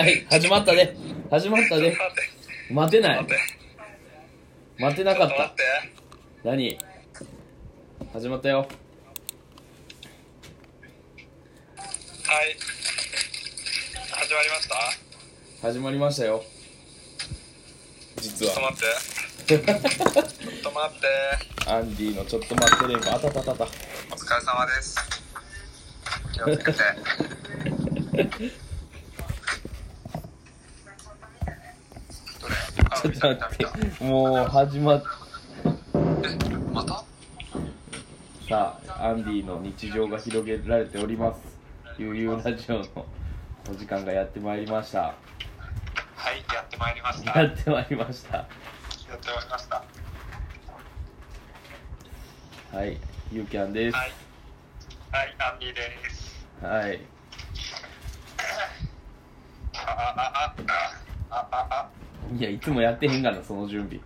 はい始まったで始まったで待ってない。待って。待てなかった。て。何？始まったよ。はい。始まりました？始まりましたよ。実ちょっとは待って。ちょっと待って。アンディのちょっと待って連呼あたたたた。お疲れ様です。気をつけてどれあちょっと待って。もう始まったえまた？さあアンディの日常が広げられております。悠々ラジオのお時間がやってまいりました。はいやってまいりました。ややってまいりました。ってまいりました。はいゆうきゃんです。はいはいアンディです。はい。あああああああいやいつもやってへんがなその準備。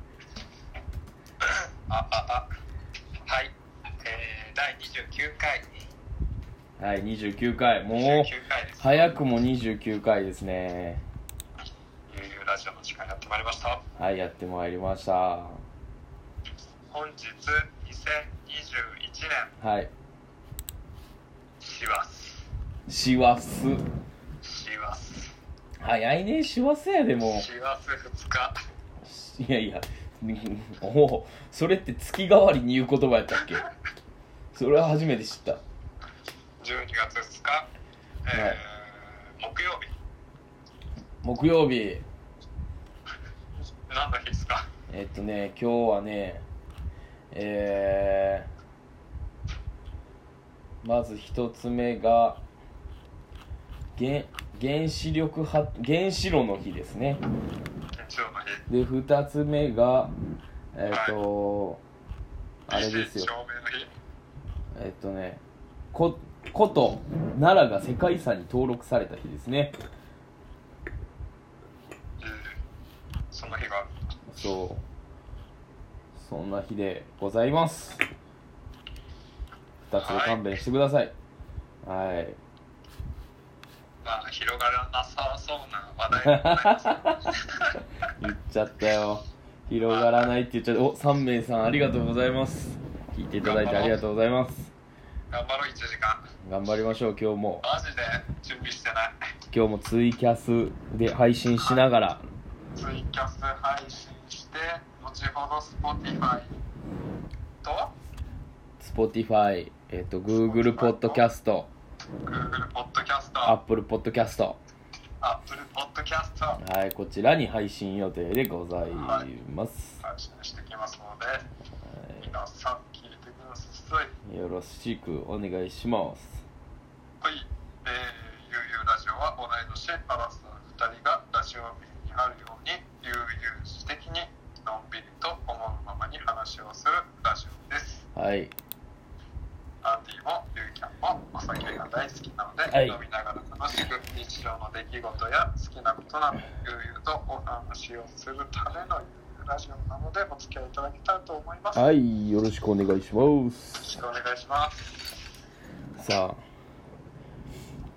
あああ。はい。えー、第29回。はい29回。もう29回です。早くも29回ですね。ラジオの時間やってまいりました。はいやってまいりました。は本日2021年。い。師走師走師走早いね師走やでも。師走2日。ういやいや おおそれって月替わりに言う言葉やったっけ？それは初めて知った。12月2日、えー木曜日。木曜日。何の日ですか？えっとね今日はねえー、まず一つ目が原原子力発原子炉の日ですね。で二つ目がえっ、と、あれですよ。えっ、とねこ古都奈良が世界遺産に登録された日ですね。うんその日がそう。そんな日でございます。二つで勘弁してください。はいまあ広がらなさそうな話題でございます 言っちゃったよ。広がらないって言っちゃった。お3名さんありがとうございます。聞いていただいてありがとうございます。頑張ろう1時間。頑張りましょう今日も。マジで準備してない。今日もツイキャスで配信しながら。ツイキャス配信して後ほど Spotify と？Spotify、えっと Google ポッドキャスト Google ポッドキャスト Apple ポッドキャスト Apple ポッドキャストはいこちらに配信予定でございます、配信してきますので皆さん聞いてください。よろしくお願いします。はい、えー、ゆうゆうラジオは同い年アラサー2人がラジオ日にあるように悠々自適にのんびりと思うままに話をするラジオです。はいアンディもユーキャンもお酒が大好きなので、はい。飲みながら楽しく日常の出来事や好きなことなど悠々とお話をするためのゆうゆうラジオなのでお付き合いいただけたらと思います、よはいよろしくお願いします。ろしくお願いします。さ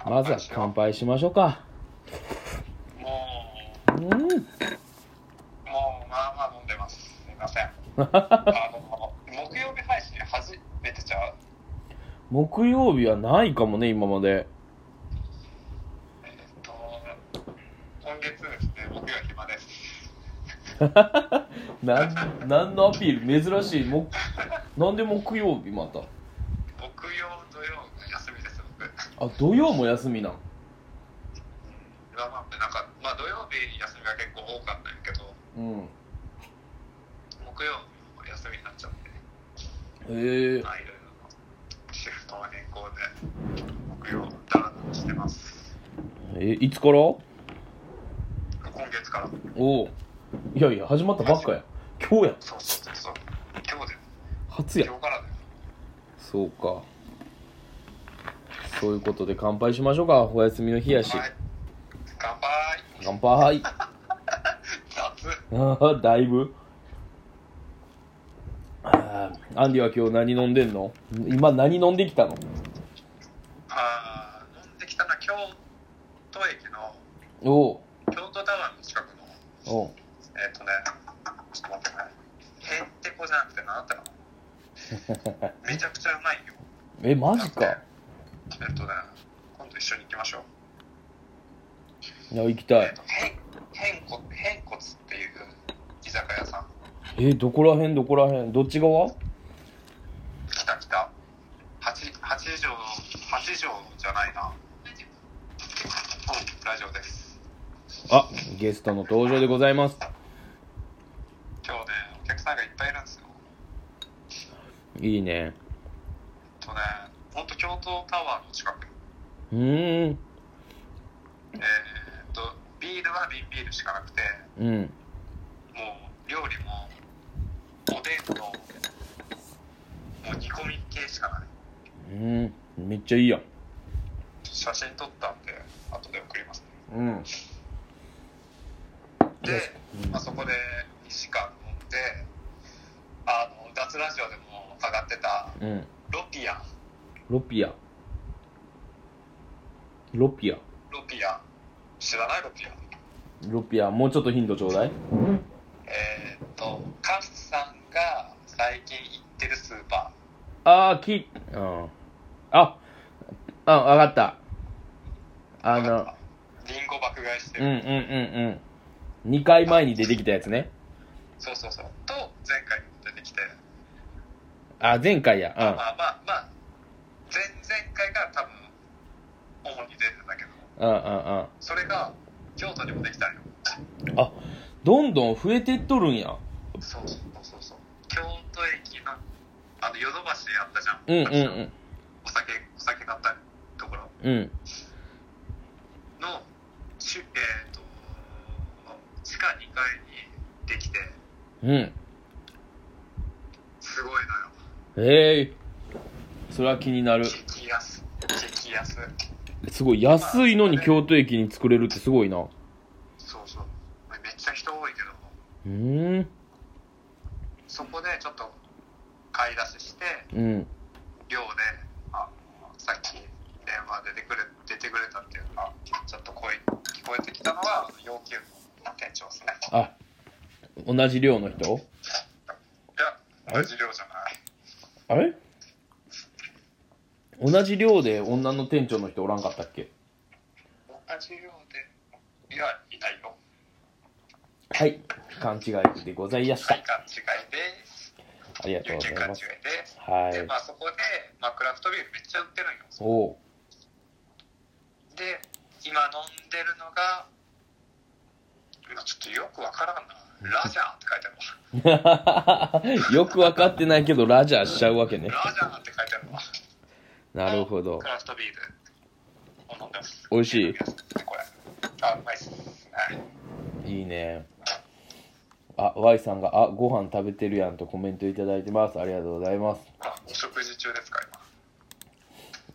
あまずは乾杯しましょうか。もうん。うもうまあまあ飲んでます。すいません。あの木曜日配信初めてちゃう木曜日はないかもね今まで。えっと今月ですね木曜暇で。す なん何のアピール？珍しい。も なんで木曜日また？木曜土曜が休みです僕。あ土曜も休みなん？まあまあなんかまあ土曜日休みが結構多かったんやけどうん。木曜日も休みになっちゃって。へえ。まあいろいろシフトの変更で木曜ダラダラしてますえいつから？お今月から。おいやいや始まったばっかや。今日やそうそうそう今日で。初や。今日からだよそうか。そういうことで乾杯しましょうか。お休みの日やし。はい。乾杯。乾杯。雑。ああだいぶ。あーアンディは今日何飲んでんの？今何飲んできたの？お。京都タワーの近くのお。えっ、ー、とねちょっと待ってねへんてこじゃなくて何だったかなめちゃくちゃうまいよ。えマジか。えっ、ー、とね今度一緒に行きましょう。いや行きたい、えーと、へんこへんこつっていう居酒屋さん。えー、どこらへんどこらへんどっち側？来北北八八畳八畳じゃないな。うんラジオです。あゲストの登場でございます。今日ねお客さんがいっぱいいるんですよ。いいね。えっとねほんと京都タワーの近く。うーん。えーっとビールは瓶ビールしかなくてうん。もう料理もおでんともう煮込み系しかない。うん。めっちゃいいやん。写真撮ったんで後で送りますね。うんで、あそこで2時間飲んであの脱ラジオでも上がってたうんロピアロピア。ロピア。ロピア。知らない？ロピア。ロピア。もうちょっとヒントちょうだい。えーっとカスさんが最近行ってるスーパああきうん。ああわかった。ーあのリンゴ爆買いしてる、うんうんうんうん。2回前に出てきたやつね。そうそうそう。と前回も出てきて。あ前回や。まあまあまあまあ前々回が多分主に出てたけどうんうんうん。うんそれが京都にもできたんよ。あどんどん増えてっとるんや。そうそうそうそう。京都駅のあのヨドバシあったじゃん。うんうんうん。お酒お酒買ったところ。うん。のしゅえっ、と地下2階にできてうん。すごいのよ。ええそれは気になる。激安激安すごい安いのに京都駅に作れるってすごいな。うそうそう。めっちゃ人多いけどーん。そこでちょっと買い出ししてうん。寮であのさっき電話出てくれ出てくれたっていうかちょっと声聞こえてきたのは要求の店長ですねあ同じ寮の人？いや同じ寮じゃない。あれ？同じ寮で女の店長の人おらんかったっけ？同じ寮でいやいないよ。はい。勘違いでございました。はい勘違いです。ありがとう有ございます。権勘違いでまあそこで、まあ、クラフトビールめっちゃ売ってるんよ。おう。で今飲んでるのが今ちょっとよくわからんな。ラジャーって書いてあるわ。よく分かってないけどラジャーしちゃうわけね。ラジャーって書いてあるわなるほど。クラフトビールを飲んでます。美味しい。これ。あうまいっすね。いいね。あ Y さんが「あご飯食べてるやん」とコメントいただいてます。ありがとうございます。あお食事中ですか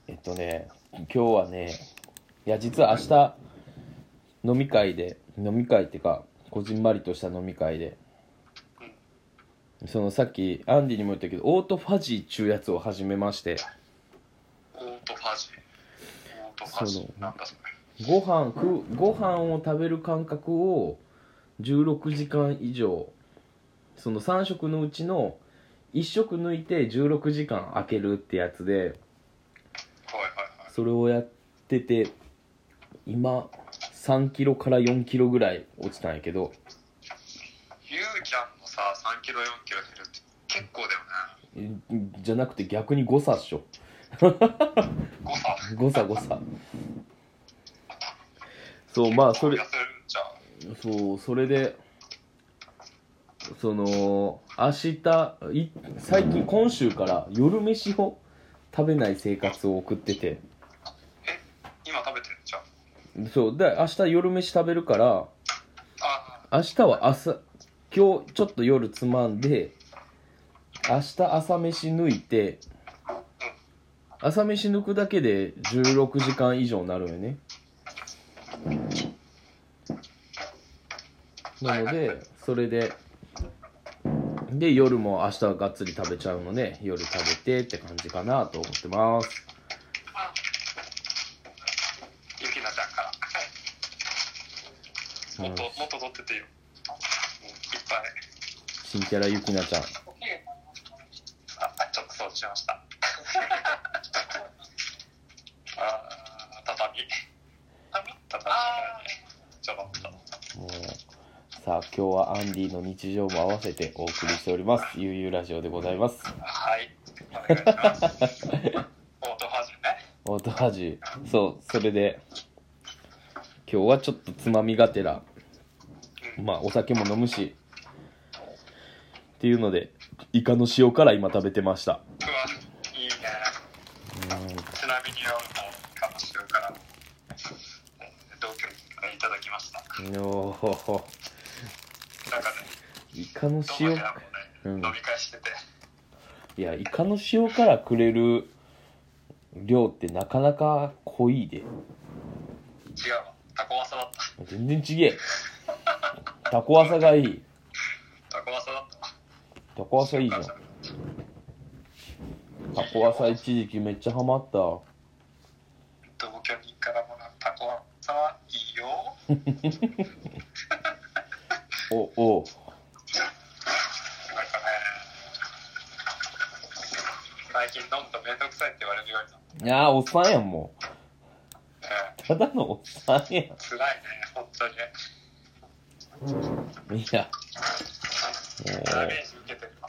今？えっとね今日はねいや実は明日飲み会で飲み会っていうかこじんまりとした飲み会で。そのさっきアンディにも言ったけどオートファジーっちゅうやつを始めましてオートファジーオートファジーなんだそれ。ご飯食うご飯を食べる間隔を16時間以上。その3食のうちの1食抜いて16時間空けるってやつで。それをやってて今3キロから4キロぐらい落ちたんやけど。ゆうちゃんのさ3キロ4キロ減るって結構だよね。えじゃなくて逆に誤差っしょ誤差誤差誤差そうまあそれ。そうそれでその明日い最近今週から夜飯を食べない生活を送ってて。え？今食べてるじゃんそうで明日夜飯食べるからあ明日は朝今日ちょっと夜つまんで明日朝飯抜いて朝飯抜くだけで16時間以上になるよね。なのでそれでで夜も明日はがっつり食べちゃうので夜食べてって感じかなと思ってます。あゆきなちゃんから。うんもっともっと取っててよ。うんいっぱい。新キャラゆきなちゃんしましたあー畳畳畳ちょろっともうさあ今日はアンディの日常も合わせてお送りしております。ゆうゆうラジオでございます。はい。お願いしますオートファジュね。オートハジそうそれで今日はちょっとつまみがてらまあお酒も飲むしっていうのでイカの塩辛今食べてました。うわいいね。ちなみに俺もかもしれからえー同居いただきました？おー。なんかねイカの塩？うん飲み会してて。いやイカの塩辛くれる量ってなかなか濃いで。違う。わタコワサだった。全然ちげえ。タコワサがいい。タコワサだった。わタコワサいいじゃん。タコワサ一時期めっちゃハマった。同居人からもらうタコワサはいいよ。おおなんかね最近飲むとめんどくさいって言われるようになった。いやーおっさんやんもねうただのおっさんやん。辛いね本当に。いや。ダメージ受けてるわ。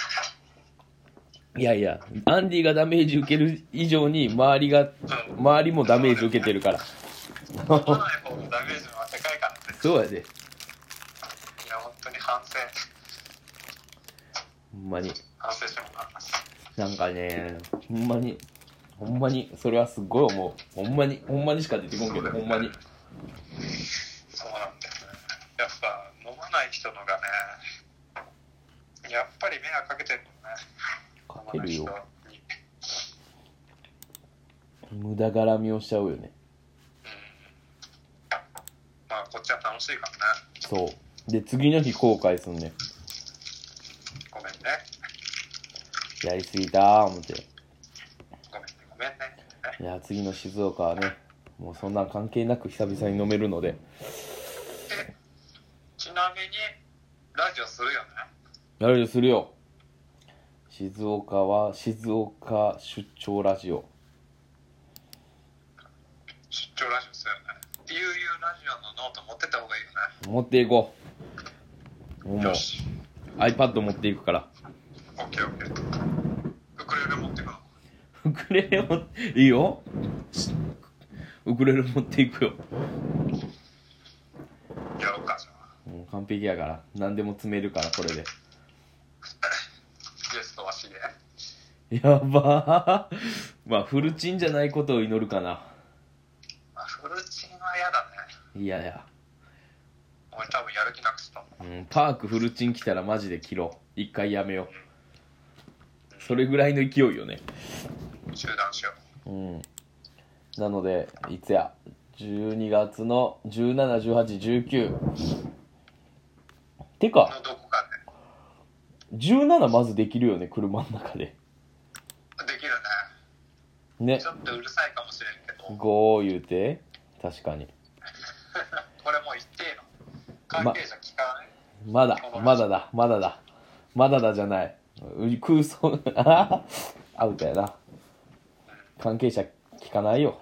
いやいやアンディがダメージ受ける以上に周りがうん。周りもダメージ受けてるから。飲まない方のダメージの方がでかいからね。そうやで。いや本当に反省。ほんまに。反省してもらいます。なんかねほんまにほんまにそれはすっごい思う。ほんまにほんまにしか出てこんけどほんまに。そうなんだよね。やっぱ飲まない人のがねやっぱり迷惑かけてるもんね。かけるよ。無駄絡みをしちゃうよね。まあこっちは楽しいからね。そう。で次の日後悔すんねごめんね。やりすぎたー思ってい。や次の静岡はねもうそんなん関係なく久々に飲めるので。ちなみにラジオするよね？やるよするよ。静岡は静岡出張ラジオ。出張ラジオするよね。ゆうゆうラジオのノート持ってった方がいいよ持っていこう。もうねよし。iPad 持っていくから。オッケーオッケーウクレレ持ってくのウクレレもいいよ。ウクレレ持っていくよ。やろうか。じゃあもう完璧やから何でも詰めるからこれで。ゲストはしげやば。ーまあフルチンじゃないことを祈るかな。まあフルチンは嫌だね。いやいや、俺多分やる気なくしたうん、パークフルチン来たらマジで切ろう。一回やめよう。それぐらいの勢いよね中断しようん。なのでいつや？12月の171819てうかのどこか17まずできるよね車の中で。でできるね。ね。ちょっとうるさいかもしれんけど。5言うて確かに。これもう言っていいの関係者聞かない、まだまだだまだだ。まだだじゃない。う空想あ アウトやな関係者聞かないよ。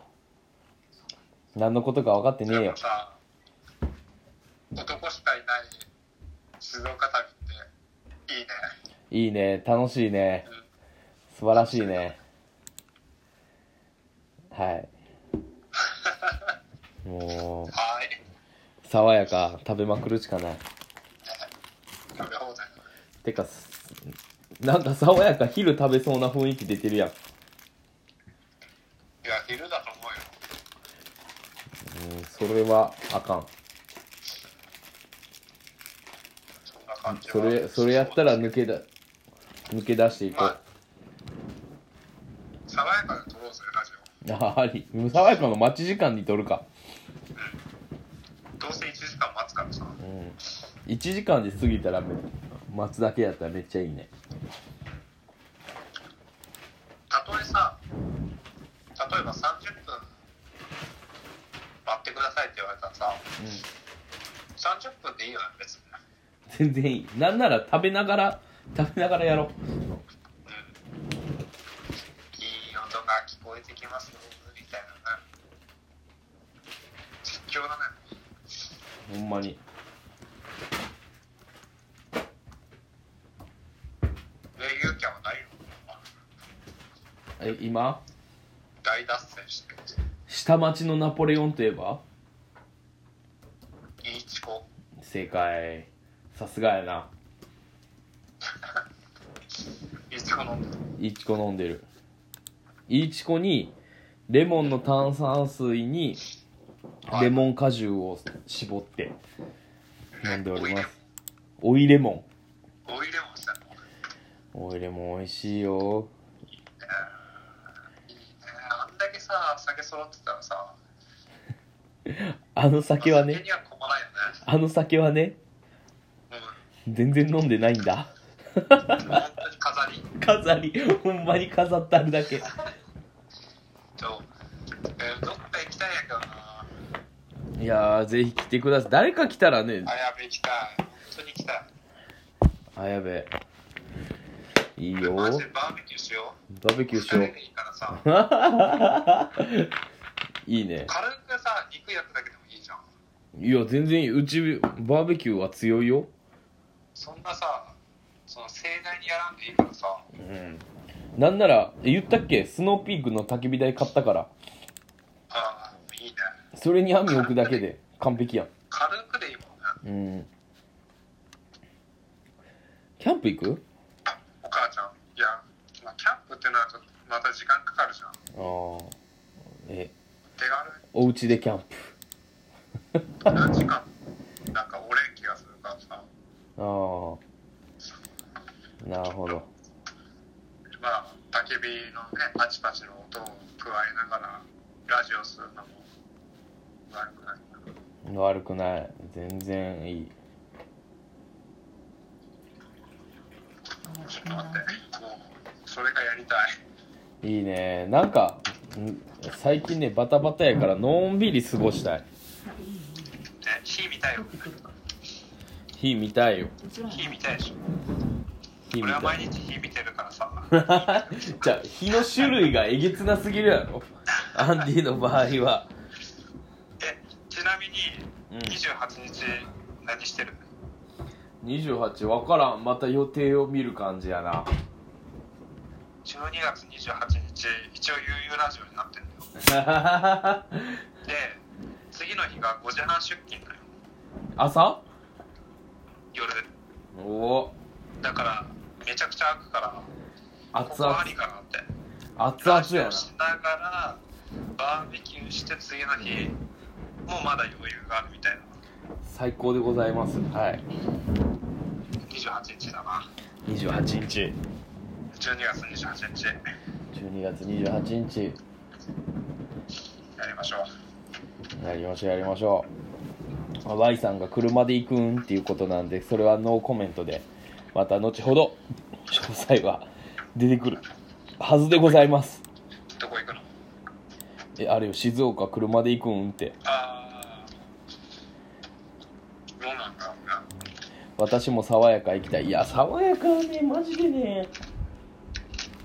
何のことか分かってねえよ。男しかいない静岡旅っていいね。いいね。楽しいね。素晴らしいね。はい。もうはい。爽やか食べまくるしかない。食べ放題。てかすなんか爽やか昼食べそうな雰囲気出てるやんいや昼だと思うよ。うんそれはあかん。それそれやったら抜けだ抜け出していこまあう爽やかで撮ろうぜラジああり。爽やかの待ち時間に撮るか。オどうせ1時間待つからさ。うん。1時間で過ぎたらめ待つだけやったらめっちゃいいね。たとえさ例えば30分待ってくださいって言われたらさ30分でいいよね別に全然いい。なんなら食べながら食べながらやろう。超えてきますよみたいなね実況だねほんまに。え今？大脱線して下町のナポレオンといえば？いいチコ。正解。さすがやな。いいチコ飲んでる。いちこ飲んでる。いちこにレモンの炭酸水にレモン果汁を絞って飲んでおります。追いレモオイレモン。したのン追いレモン美味しいよいいねあんだけさ酒揃ってたらさ。あの酒はね。酒には困らないよね。あの酒はね。うん。全然飲んでないんだ。本当に飾り。飾り。ほんまに飾ってあるだけ。と、えーどっか行きたいんやけどな。いやーぜひ来てください。誰か来たらね。あやべ行きたい。本当に行きたい。あやべいいよ。バマジでバーベキューしようーベキューしよ二人でいいからさ。う いいね。軽くさ肉焼くだけでもいいじゃん。いや全然いいうちバーベキューは強いよ。そんなさその盛大にやらんでいいからさ。うん。なんならえ言ったっけ？スノーピークの焚き火台買ったから。ああいいね。それに網置くだけで完璧やん。軽くでいいもんねうん。キャンプ行くお母ちゃんいや、まあ、キャンプってのはちょっとまた時間かかるじゃん。ああえ。手軽。お家でキャンプ。何時間？なんか俺ん気がするからさ。ああなるほど。まあ焚き火のねパチパチの音を加えながらラジオするのも悪くない悪くない。全然いい。ちょっと待って。もうそれがやりたい。いいね。なんかん？最近ねバタバタやからのんびり過ごしたい。ね火見たいよ。火見たいよ。火見たいでしょ。火見た俺はい毎日火見てるからさ。じゃあ火の種類がえげつなすぎるやろ。アンディの場合は。えちなみにうん。28日何してる？28分からん。また予定を見る感じやな12月28日一応悠々ラジオになってるんだよ。で次の日が5時半出勤だよ。朝？夜。お。おだからめちゃくちゃ開くからこ熱こあ々りかなって。熱々やオしながらバーベキューして次の日もうまだ余裕があるみたいな。な最高でございます。はい。28日だな。28日12月28日12月28日やりましょう。やりましょうやりましょう。まあ Y さんが車で行くんっていうことなんでそれはノーコメントでまた後ほど詳細は出てくるはずでございます。どこ行くの？えあれよ静岡車で行くんって。ああどうなんだろうな。私も爽やか行きたい。いや爽やかはねマジでね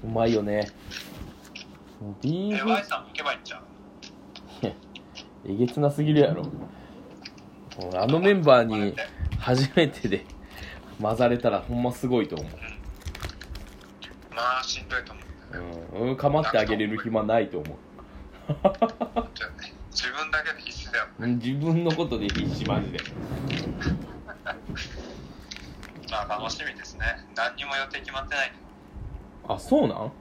うまいよね。ビーえフさんも行けばいいんじゃんえげつなすぎるやろ。あのメンバーに初めてで混ざれたらほんますごいと思まあしんどいと思うううん構ってあげれる暇ないと思う。自分だけで必死だようん自分のことで必死マジで。まあ楽しみですね。何にも予定決まってないあそうなん？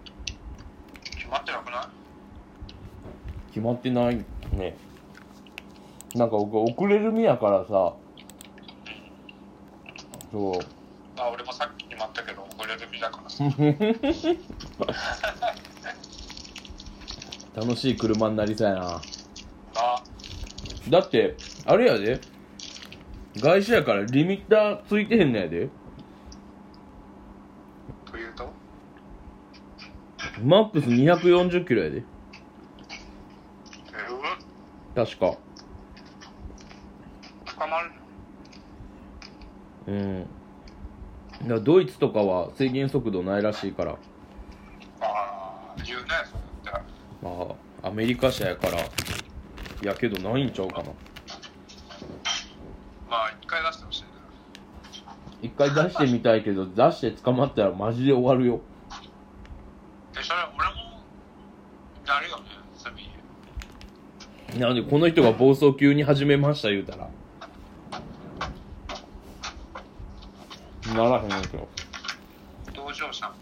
決まってなくない？決まってないね。なんか僕遅れる身やからさ。そう。まあ俺もさっき決まったけど遅れる身だからさ。楽しい車になりそうやな。まあ。だってあれやで。外車やからリミッターついてへんのやでというとマックス240キロやで。え確か。捕まる。うん。だからドイツとかは制限速度ないらしいから。ああ言うねそうやって。ああアメリカ車やからやけどないんちゃうかな。まあ一回出してほしいね一回出してみたいけど出して捕まったらマジで終わるよでそれ俺もやるよね罪なんでこの人が暴走急に始めました言うたら。ならへんけど。同乗者も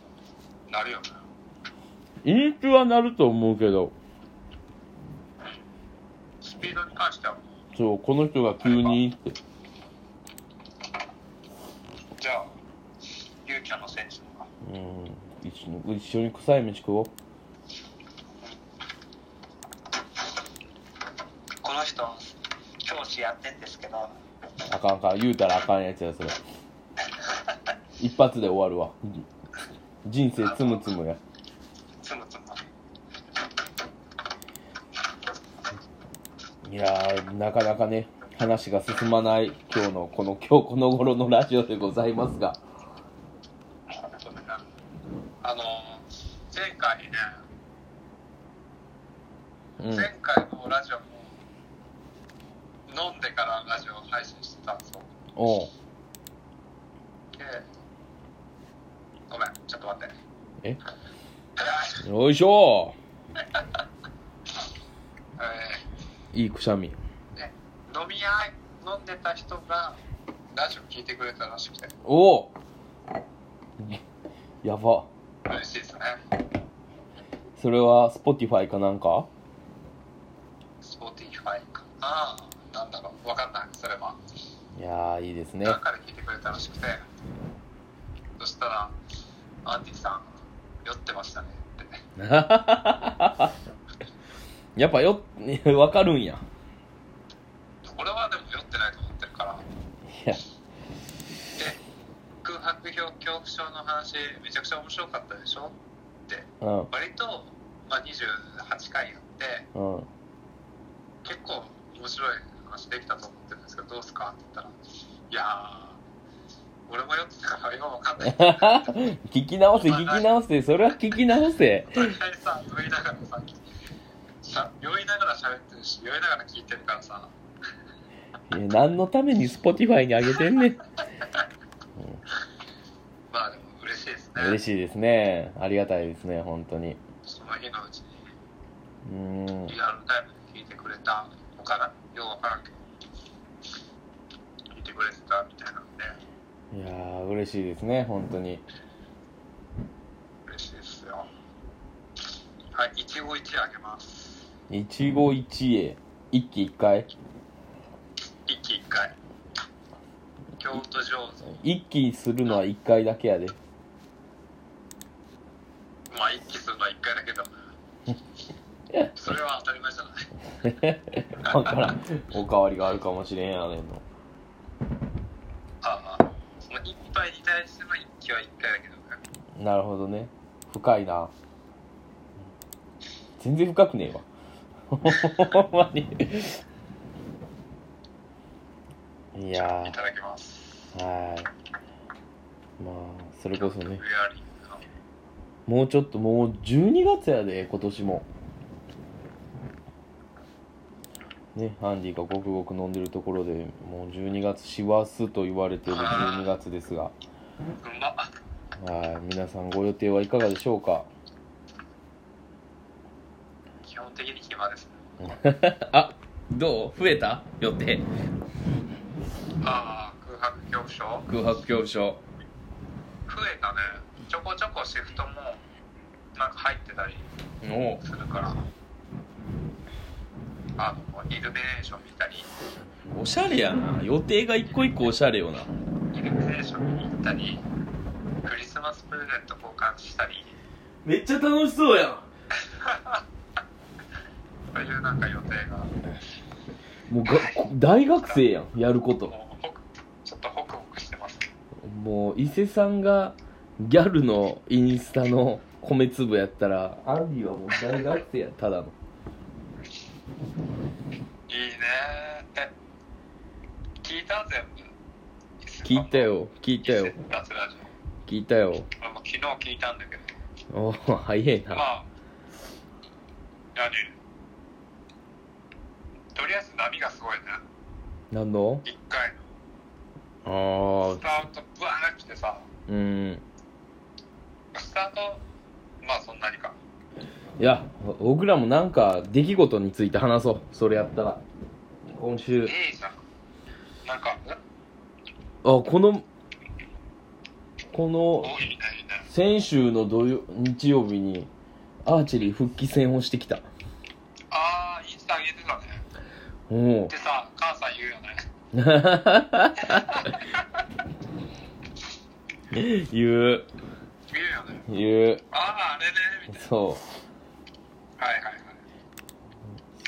なるよねインチはなると思うけど。スピードに関しては。そうこの人が急に。ってじゃあゆうちゃんの選手とか。うん。一緒に臭い飯食おうこの人教師やってんですけどあかんあかん言うたらあかんやつやそれ。一発で終わるわ。人生つむつむや。つむつむいやーなかなかね話が進まない今日のこの今日この頃のラジオでございますが。あの前回ねうん。前回のラジオも飲んでからラジオ配信してたんですよおう。でごめんちょっと待って。え？えよいしょ。ー いいくしゃみ。ね飲み屋飲んでた人がラジオ聞いてくれたらしくて。おお やば。嬉しいですね。それは Spotify かなんか？Spotify かななんだろうわかんないそれはいやーいいですね。聞いてくれたらしくて。そしたらアンディさん酔ってましたねって。やっぱよ わかるんや。俺はでも酔ってないと思ってるから。いや。で空白恐恐怖症の話めちゃくちゃ面白かったでしょって。うん。割と、まあ、28回やってうん。結構面白い話できたと思ってるんですけどどうすか？って言ったらいやー俺も酔ってたから今わかんない。聞き直せ聞き直せ。それは聞き直せ。お互いさ酔いながらさしゃ酔いながら喋ってるし酔いながら聞いてるからさ。いや何のために Spotify に上げてんねん。まあでも嬉しいですね。嬉しいですね。ありがたいですね本当に。その日のうちに。うーん。リアルタイムで聞いてくれたのかな？ようわからんけど聞いてくれてたみたいなんで。いやー嬉しいですね本当に。嬉しいですよ。はい一期一会あげます。一期一会一期一回？一期一会京都醸造一期するのは一回だけやで。まあ一期するのは一回だけど。それは当たり前じゃない わからん。おかわりがあるかもしれんやねんの。ああその一杯に対しての一期は一回だけどねなるほどね。深いな。全然深くねえわ。ほんまに。いやいただきます。ーはい。まあそれこそね。もうちょっともう12月やで今年もねハンディがごくごく飲んでるところでもう12月師走と言われている12月ですが。はい皆さんご予定はいかがでしょうか？基本的に暇です あどう？増えた？予定。ああ空白恐怖症空白恐怖症増えたね。ちょこちょこシフトもなんか入ってたりお。するからあのイルミネーション見たり。おしゃれやな。予定が一個一個おしゃれよな。イルミネーション見に行ったりクリスマスプレゼント交換したり。めっちゃ楽しそうやん。そういうなんか予定が。もうが大学生やんやること。ちょっとホクホクしてますもう伊勢さんがギャルのインスタの米粒やったらアンディはもう大学生やただのいいね。え聞いた全部？聞いたよ。聞いたよ。脱ラジ聞いたよ。オ俺も昨日聞いたんだけど。おお早いな。まあやねとりあえず波がすごいね。何の？1回ああのスタートブワーン来てさ。うん。スタートまあそんなにかいや僕らもなんか出来事について話そう。それやったら。今週。いいじゃんなんかえあこのこの先週の土曜日曜日にアーチェリー復帰戦をしてきた。ああインスタ上げてたね。おおでさ関西言うよね。言う。言うよね。言う。あああれね。みたいなそうはいはいはい。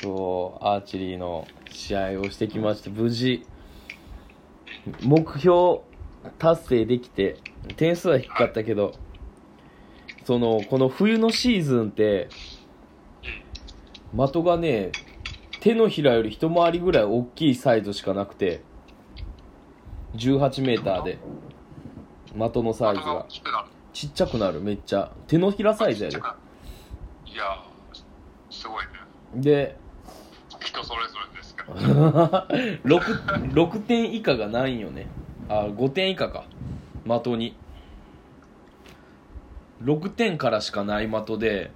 そうアーチェリーの試合をしてきまして無事目標達成できて点数は低かったけどそのこの冬のシーズンって的がね手のひらより一回りぐらい大きいサイズしかなくて18メーターで的のサイズ的がちっちゃくなるめっちゃ。手のひらサイズやで。いやで人それぞれですけど 6, 6点以下がないんよね。あ5点以下か。的に。6点からしかない的で、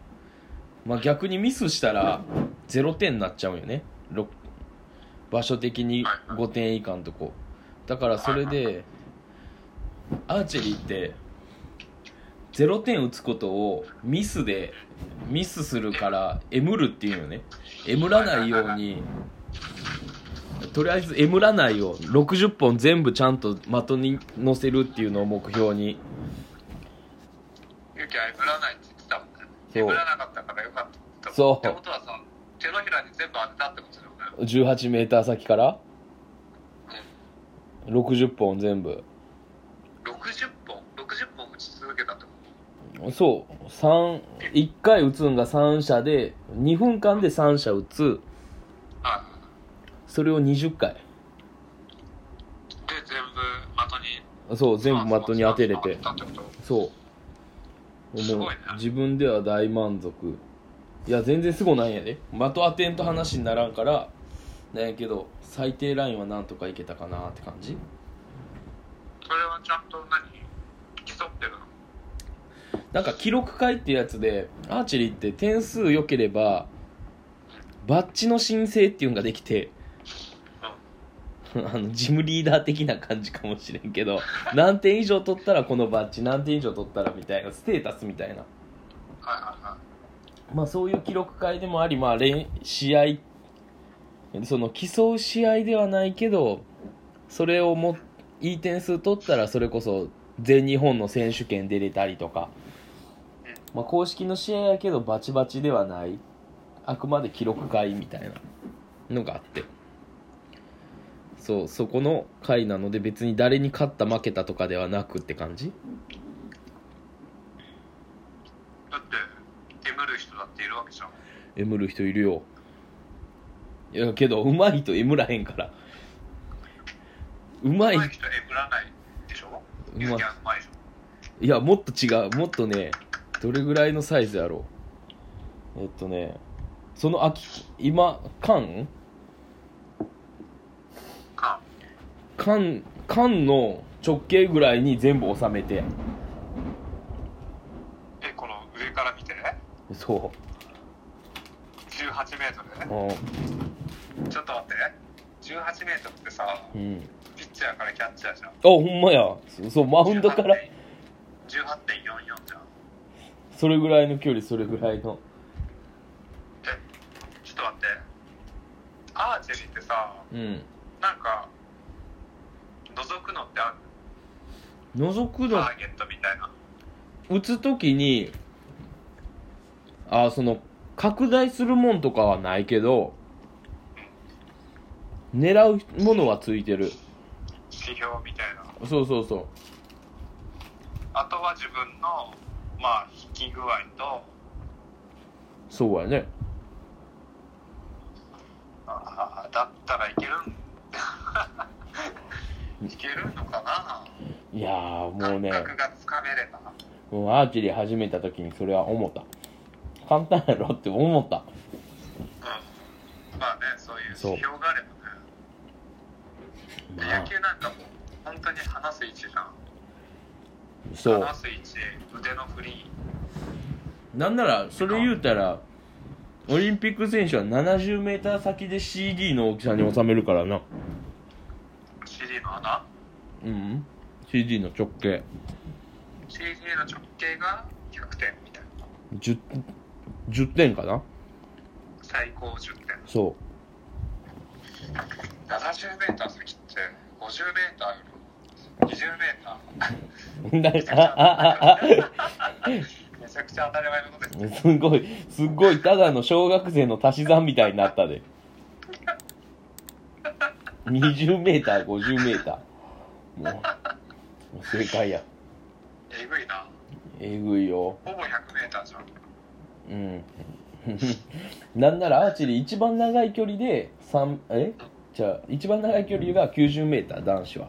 まあ、逆にミスしたら0点になっちゃうんよね。ろ場所的に5点以下のとこ。だからそれでアーチェリーって0点打つことをミスでミスするからエムるっていうよね。エムらないようにとりあえずエムらないを60本全部ちゃんと的に乗せるっていうのを目標に。ゆきはエブらないって言ってたもんね。そう。エブらなかったからよかったそう。ってことはさ手のひらに全部当てたってことだよね。18メーター先から？60本全部。60本60本打ち続けたってこそう。3 1回打つんが3射で2分間で3射打つ。とはいそれを20回。で全部的に。そう全部的に当てれて。当てたってこと？そう。もうすごいね。自分では大満足。いや全然すごないんやで。的当てんと話にならんからなんやけど最低ラインはなんとかいけたかなって感じ。それはちゃんと何？競ってるの？なんか記録会っていうやつでアーチェリーって点数良ければバッジの申請っていうのができて あのジムリーダー的な感じかもしれんけど何点以上取ったらこのバッジ何点以上取ったらみたいなステータスみたいな。まあそういう記録会でもありまあ練試合その競う試合ではないけどそれをもいい点数取ったらそれこそ全日本の選手権出れたりとか、まあ、公式の試合やけどバチバチではない。あくまで記録会みたいなのがあって。そうそこの会なので別に誰に勝った負けたとかではなくって感じ。だってエムる人だっているわけじゃん。エムる人いるよ。いやけどうまいとエムらへんから。うまい。人エムらないでしょ？うまい。じいやもっと違う。もっとねどれぐらいのサイズやろう？えっとねその秋今缶？缶。缶の直径ぐらいに全部収めて。えこの上から見て？そ18メートル？うねちょっと待って。18メートルってさうん、うん、ピッチャーからキャッチャーじゃん。あほんまや。そそうマウンドから。18.44じゃんそれぐらいの距離それぐらいの。えちょっと待って。アーチェリーってさうん。なんか覗くのってある？覗くの？ターゲットみたいな。打つ時にあその拡大するもんとかはないけど狙うものはついてる。指標みたいな。そうそうそう。あとは自分のまあ引き具合と。そうやね。あーだったらいけるん。いけるのかな。いやーもうね。感覚がつかめれば。もうアーチェリー始めた時にそれは思った。簡単やろって思った。そう指標があればね。まあ。野球なんかもう本当に話す位置じゃんそう。話す位置腕の振りなんならそれ言うたらオリンピック選手は 70m 先で CD の大きさに収めるからな。CD の穴？うん。CD の直径。CD の直径が100点みたいな。10, 10点かな？最高10点。そ 70m 先って 50m より 20m うなあああめちゃくちゃ当たり前のことですあすごいすごいただの小学生の足し算みたいになったで。20m50m もうもう正解や。えぐいな。えぐいよ。ほぼ 100m じゃん。うん。なんならアーチェリー一番長い距離で3え？じゃあ一番長い距離が 90m 男子は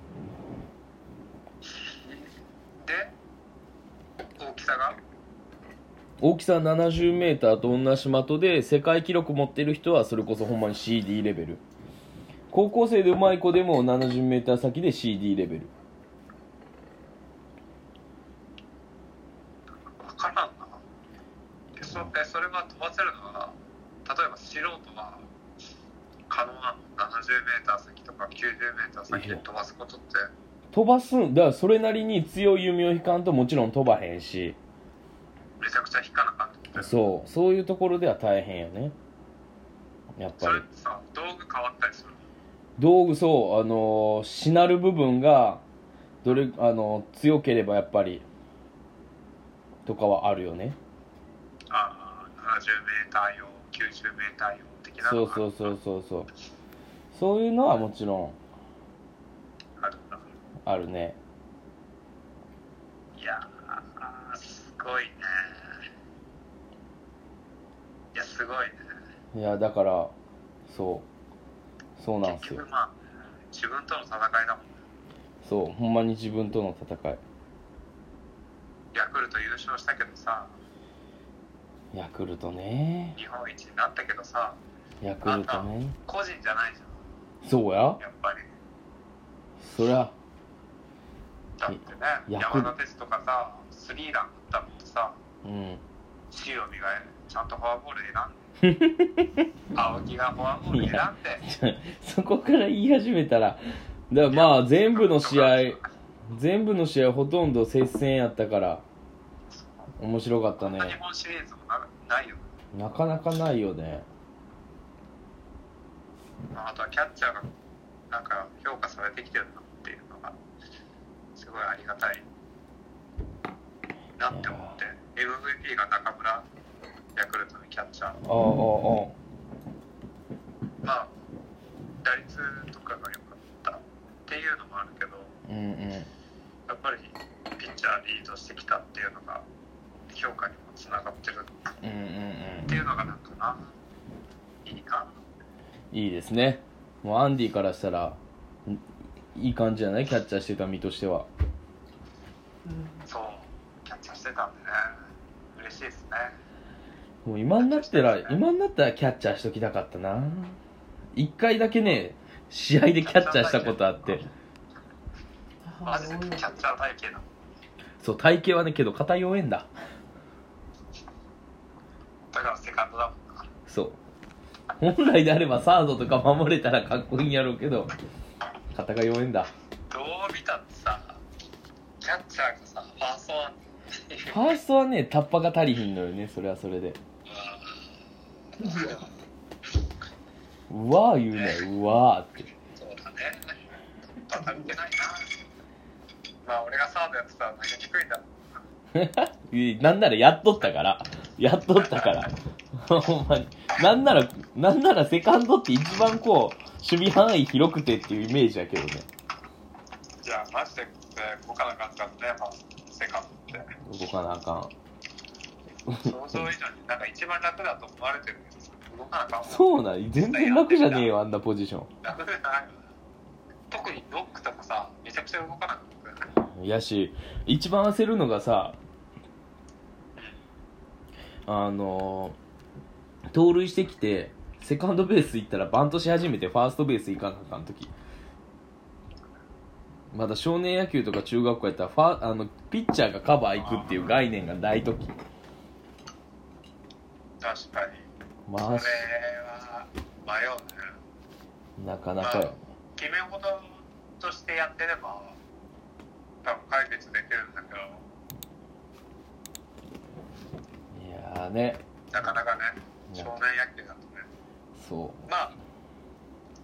で大きさが？大きさ 70m と同じ的で世界記録持ってる人はそれこそほんまに CD レベル。高校生でうまい子でも 70m 先で CD レベル。分からんな。えそえそれが飛ばせるのは例えば素人は可能なの。70m 先とか 90m 先で飛ばすことって飛ばすんだからそれなりに強い弓を引かんともちろん飛ばへんし。めちゃくちゃ引かなかった。そう。そういうところでは大変やね。やっそぱり。れってさ道具変わったりするの？道具そう。あのーしなる部分がどれあのー強ければやっぱりとかはあるよね。ああ 70m 用 90m 用的な。そうそうそうそうそう。そういうのはもちろんあるね。いやーすごいね。いやすごいね。いやだからそう。そうなんすよ。結局まあ自分との戦いだもんね。そうほんまに自分との戦い。ヤクルト優勝したけどさ。ヤクルトね。日本一になったけどさ。ヤクルトね。個人じゃないじそうや。ゃんやっぱり。そりゃだってね山田哲とかさスリーラン打ったのってさうん。塩見がちゃんとフォアボール選んで。青木がフォアボール選んで。そこから言い始めたらだからまあ全部の試合全部の試合ほとんど接戦やったから面白かったね。日本シリーズもなないよ。なかなかないよね。まああとはキャッチャーがなんか評価されてきてるなすごいありがたい。なって思って。MVP が中村ヤクルトのキャッチャー。まあ打率とかが良かった。っていうのもあるけどうんうん。やっぱりピッチャーリードしてきたっていうのが評価にもつながってる。っていうのがなんかないいな。いいですね。もうアンディからしたらんいい感じじゃない？キャッチャーしてた身としては。そう。キャッチャーしてたんでね。嬉しいですね。もう今になったら今になったらキャッチャーしときたかったな。一回だけね試合でキャッチャーしたことあって。マジでキャッチャー体型だ。そう体型はねけど肩弱えんだ。だからセカンドだもんな。そう。本来であればサードとか守れたらかっこいいんやろうけど肩が弱えんだ。どう見たってさキャッチャーがさファーストワンファーストはねタッパが足りひんのよねそれはそれで。うわー。言うねうわーって。そうだね。当たってないな。まあ俺がサードやってたら投げにくいんだ なんならやっとったから。やっとったからほんまに。なんならなんならセカンドって一番こう守備範囲広くてっていうイメージやけどね。じゃあマジで動かなかったんだねファーストセカンドって。動かなあかん。想像以上になんか一番楽だと思われてるけどさ動かなあかんそうなん全然楽じゃねえよあんなポジショ楽じゃない。特にノックとかさめちゃくちゃ動かなかったよねンやし一番焦るのがさあの盗塁してきてセカンドベース行ったらバントし始めてファーストベース行かなあかん時。まだ少年野球とか中学校やったらファあのピッチャーがカバー行くっていう概念がない時。確かに。まあこれは迷うね。なかなかよ。決め事としてやってれば多分解決できるんだけど。いやーね。なかなかねね少年野球だとね。そまあ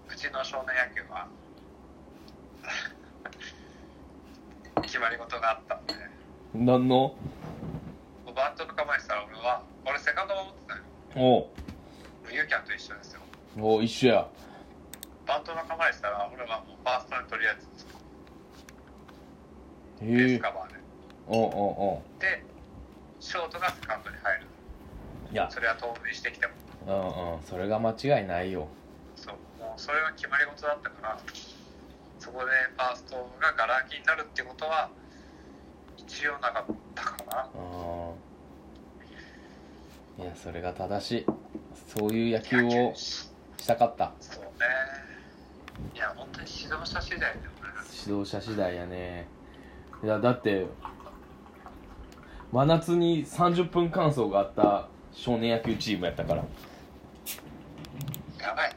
うちの少年野球は 決まり事があったんで。う何の？バントの構えしたら俺は俺セカンド守ってたよ。おう。ユーキャンと一緒ですよ。おう一緒や。バントの構えしたら俺はもうファーストにとりあえずベースカバーで。おうおうでショートがセカンドに入る。おういや。それは盗塁してきても。うんうん。それが間違いないよ。そう。もうそれは決まり事だったからそこでファーストがガラ空きになるってことは一応なかったかな。うん。いやそれが正しい。そういう野球をしたかった。そうね。いや本当に指導者次第だよね。指導者次第やね。いやだって真夏に30分間走があった少年野球チームやったから。やばい。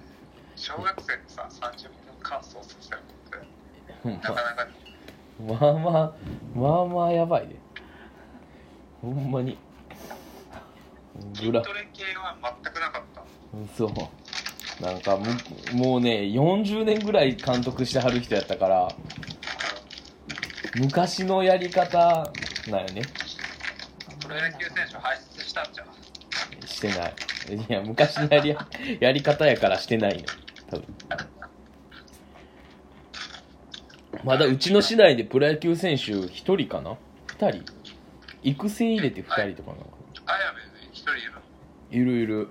小学生にさ30分間走させるのって。うんなかなか。にまあまあまあまあやばいで。ほんまに。筋グラトレ系は全くなかった。そう。なんかむもうね40年ぐらい監督してはる人やったから昔のやり方なんよね。プロ野球選手輩出したんじゃんしてない。いや昔のやりやり方やからしてないの。多分。まだうちの市内でプロ野球選手1人かな？2人。育成入れて2人とかなのか綾部で一人いる。いるいる。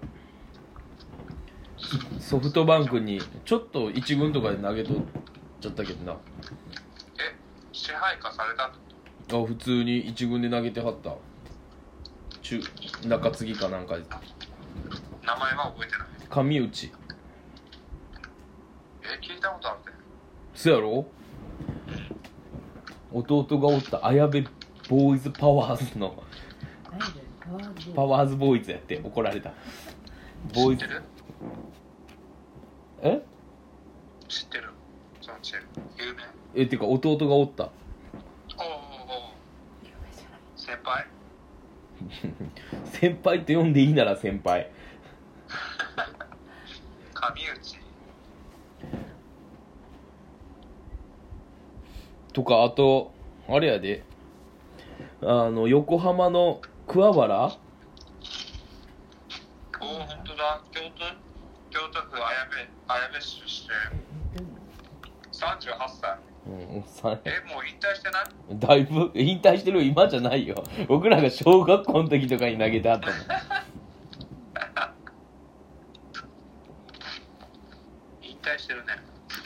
ソフトバンクにちょっと1軍とかで投げとっちゃったけどな。え支配下されたあ普通に1軍で投げてはった。中中継ぎかなんか。名前は覚えてない。上内。え聞いたことあるねそやろ？弟がおった綾部ボーイズパワーズの。パワーズボーイズやって怒られた。ボーイズ。知ってる？え？知ってる。そのチーム。有名？えっていうか弟がおった。おうおうおう。先輩？先輩って呼んでいいなら先輩。上内とかあとあれやで。あの横浜の桑原？おお本当だ。京都京都府綾部綾部市出身。38歳うん。さ。えもう引退してな？いだいぶ引退してる今じゃないよ。僕らが小学校の時とかに投げてあったもん引退してるね。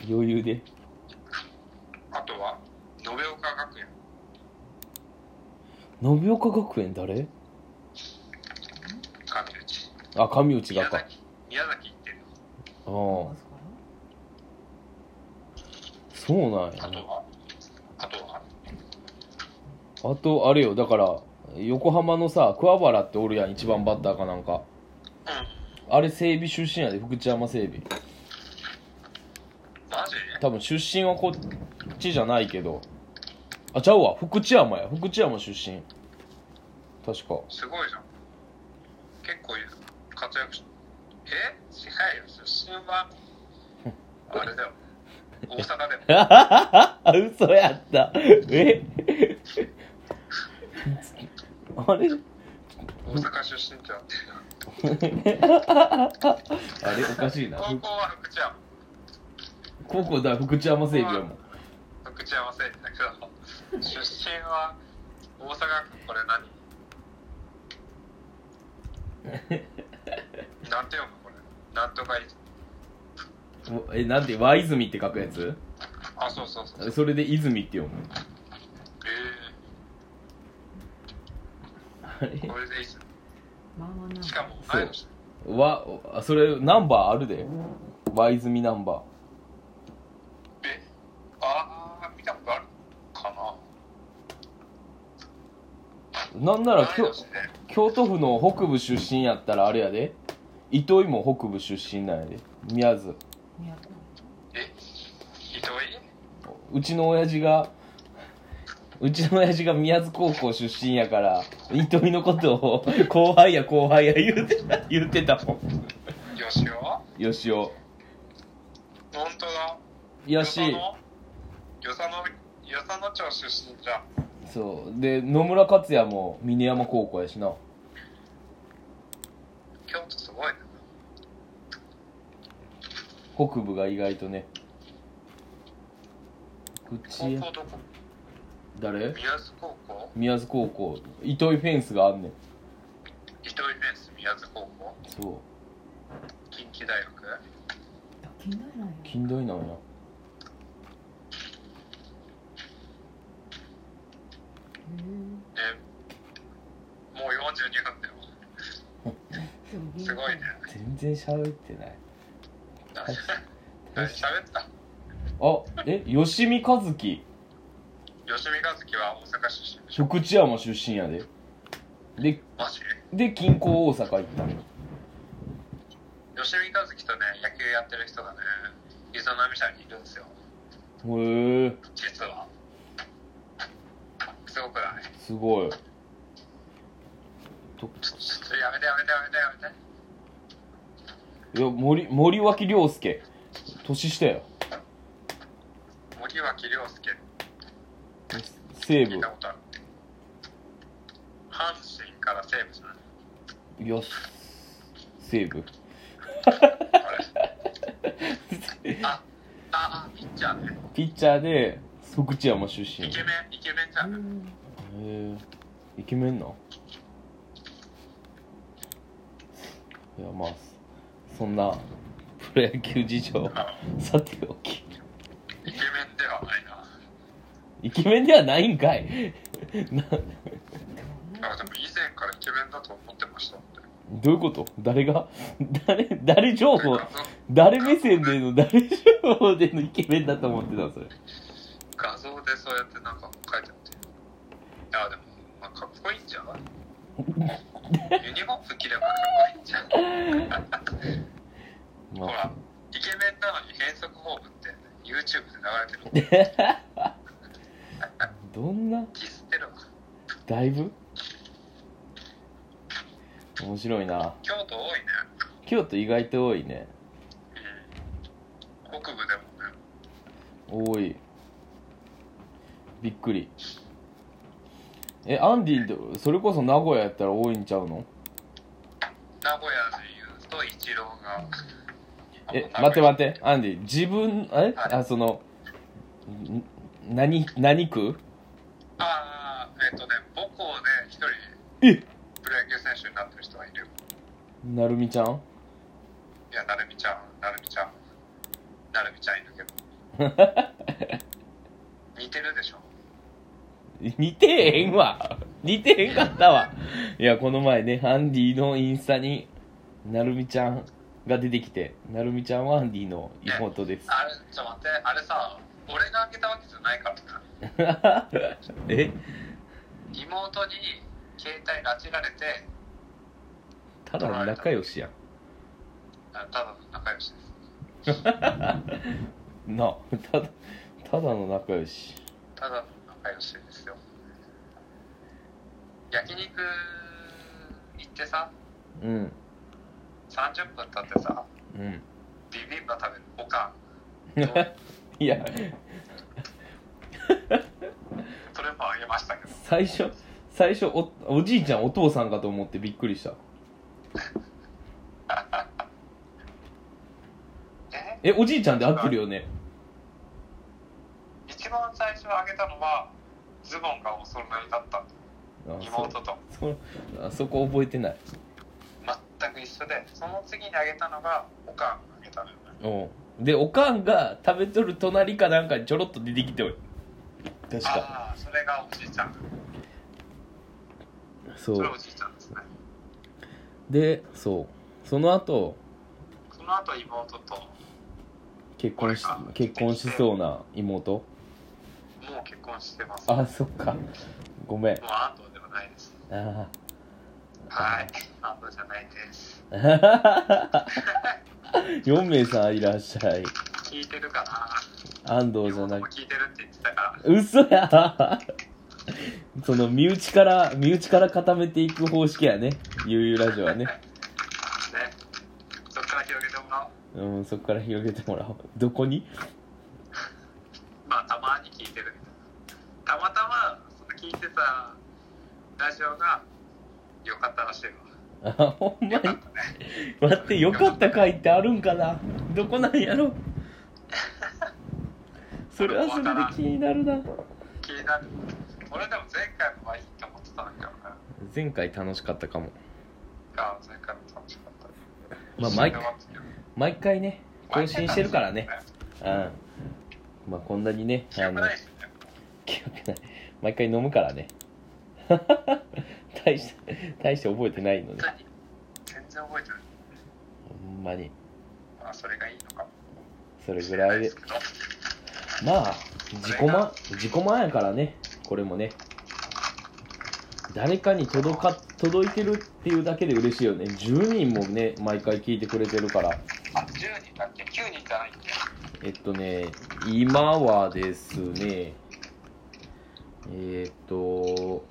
余裕で。あとは延岡学園。延岡学園誰？上内。あ上内宮がか崎宮崎行ってるああそうなんや。あとは？あとは？あとあれよだから横浜のさ桑原っておるやん一番バッターかなんか。うん。あれ整備出身やで福知山整備。マジ？多分出身はこっちじゃないけど。あちゃうわ福知山や。福知山出身。確か。すごいじゃん。結構活躍しえ？違うよ出身は。あれだよ大阪でも。あ 嘘やった。え？あれ？大阪出身じゃん。あれおかしいな。高校は福知山。高校だ福知山整備やもん福知山生だけど出身は大阪府これ何？なんて読むこれ？なんとかいおえなんて和泉って書くやつ？あそうそうそう。それで泉って読む。えあれ？ー、これでいいっすまあまあな。しかも同い年わあそれナンバーあるで。ワイズミナンバえああ見たことあるかな。ーなんなら京同い年で京都府の北部出身やったらあれやで。糸井も北部出身なんやで。宮津えうちの親父がうちの親父が宮津高校出身やから糸井のことを後輩や後輩や言うてた言うてたもん。吉尾よ。しお本当だ。やし。与謝野与謝野町出身じゃん。そう。で野村克也も峰山高校やしな。京都すごいね北部が意外とね。口高や校どこ？誰？宮津高校？宮津高校。糸井フェンスがあんねん。糸井フェンス宮津高校？そう。近畿大学？近代なんや近代なんや。えもう42分だよ すごいね。全然喋ってない。何 喋った？あえ吉見和樹？吉見和樹は大阪出身福知山出身やで。でマジ？で近郊大阪行ったの？吉見和樹とね野球やってる人がね伊豆波社にいるんですよ。へえ。実は。すごくない？すごい。ちょっとやめてやめてやめてやめていや森森脇涼介。年下や。森脇涼介。西武。聞いたことある。阪神から西武じゃない？いや西武。あれ？あああピッチャーね。ピッチャーで福知山出身。へイケメンイケメンじゃん。えイケメンないやまあそんなプロ野球事情。あ さておき。イケメンではないな。イケメンではないんかい。なあでも以前からイケメンだと思ってましたってどういうこと？誰が？誰誰情報？誰目線での誰情報でのイケメンだと思ってたそれ？画像でそうやってなんか書いてあって。いやでも、まあ、かっこいいんじゃない？ユニフォーム着ればかっこいいんじゃん ほらまあイケメンなのに変則フォームって YouTube で流れてる。どんな？ディスってるわだいぶ？面白いな。京都多いね。京都意外と多いね。うん。北部でもね。多い。びっくりえアンディってそれこそ名古屋やったら多いんちゃうの？名古屋で言うとイチローが。え待って待ってアンディ自分え？はい。あそのん何何区？ああえっ、とね母校で一人え？プロ野球選手になってる人がいる。よなるみちゃん？いやなるみちゃんなるみちゃん。なるみちゃんいるけど。似てるでしょ？似てへんわ。似てへんかったわ。いやこの前ねアンディのインスタになるみちゃんが出てきてなるみちゃんはアンディの妹です。あれちょ待って。あれさ俺があげたわけじゃないからな。え？妹に携帯拉致られてただの仲良しやん。あただの仲良しです。なあただただの仲良し。ただの仲良しですよ。焼肉行ってさうん。30分経ってさうん。ビビンバ食べるおかん。いや。それもあげましたけど。最初最初おおじいちゃんお父さんかと思ってびっくりした。え？えおじいちゃんで合ってるよね？一番最初あげたのはズボンがお揃いだったあ妹と。そそあ そこ覚えてない。全く一緒でその次にあげたのがおかんあげたのよね。う。んでおかんが食べとる隣かなんかにちょろっと出てきておい。確か。ああそれがおじいちゃん。そそうれおじいちゃんですね。でそう。その後その後妹とも結婚し結婚しそうな妹う結婚してます。もうあそっか。ごめん。安藤ではないです。あはい。安藤じゃないです。あ4名さんいらっしゃい。聞いてるかな？安藤じゃなく聞いてるって言ってたから。嘘や。その身内から身内から固めていく方式やね。ゆうゆうラジオはね。ね。そっから広げてもらおう。うんそこから広げてもらおう。どこに？まあたまにたまたまその聞いてたラジオが良かったらしいわ。あほんまに？ね。待ってよかった回ってあるんかな？どこなんやろ？それはそれで気になるな。気になる。俺でも前回もまあいいと思ってたんだけどね前回楽しかったかも。あ前回も楽しかった。まあ毎毎回ね更新してるからね。毎回うん。まあこんなにね記憶ないしね記憶ない。毎回飲むからね。大して大して覚えてないので全然覚えてない。ほんまに。まあそれがいいのかも。それぐらいで。まあ自己満自己満やからね。これもね。誰かに届か届いてるっていうだけで嬉しいよね。10人もね毎回聞いてくれてるから。あ10人だっけ9人じゃないっけえっとね今はですねえっと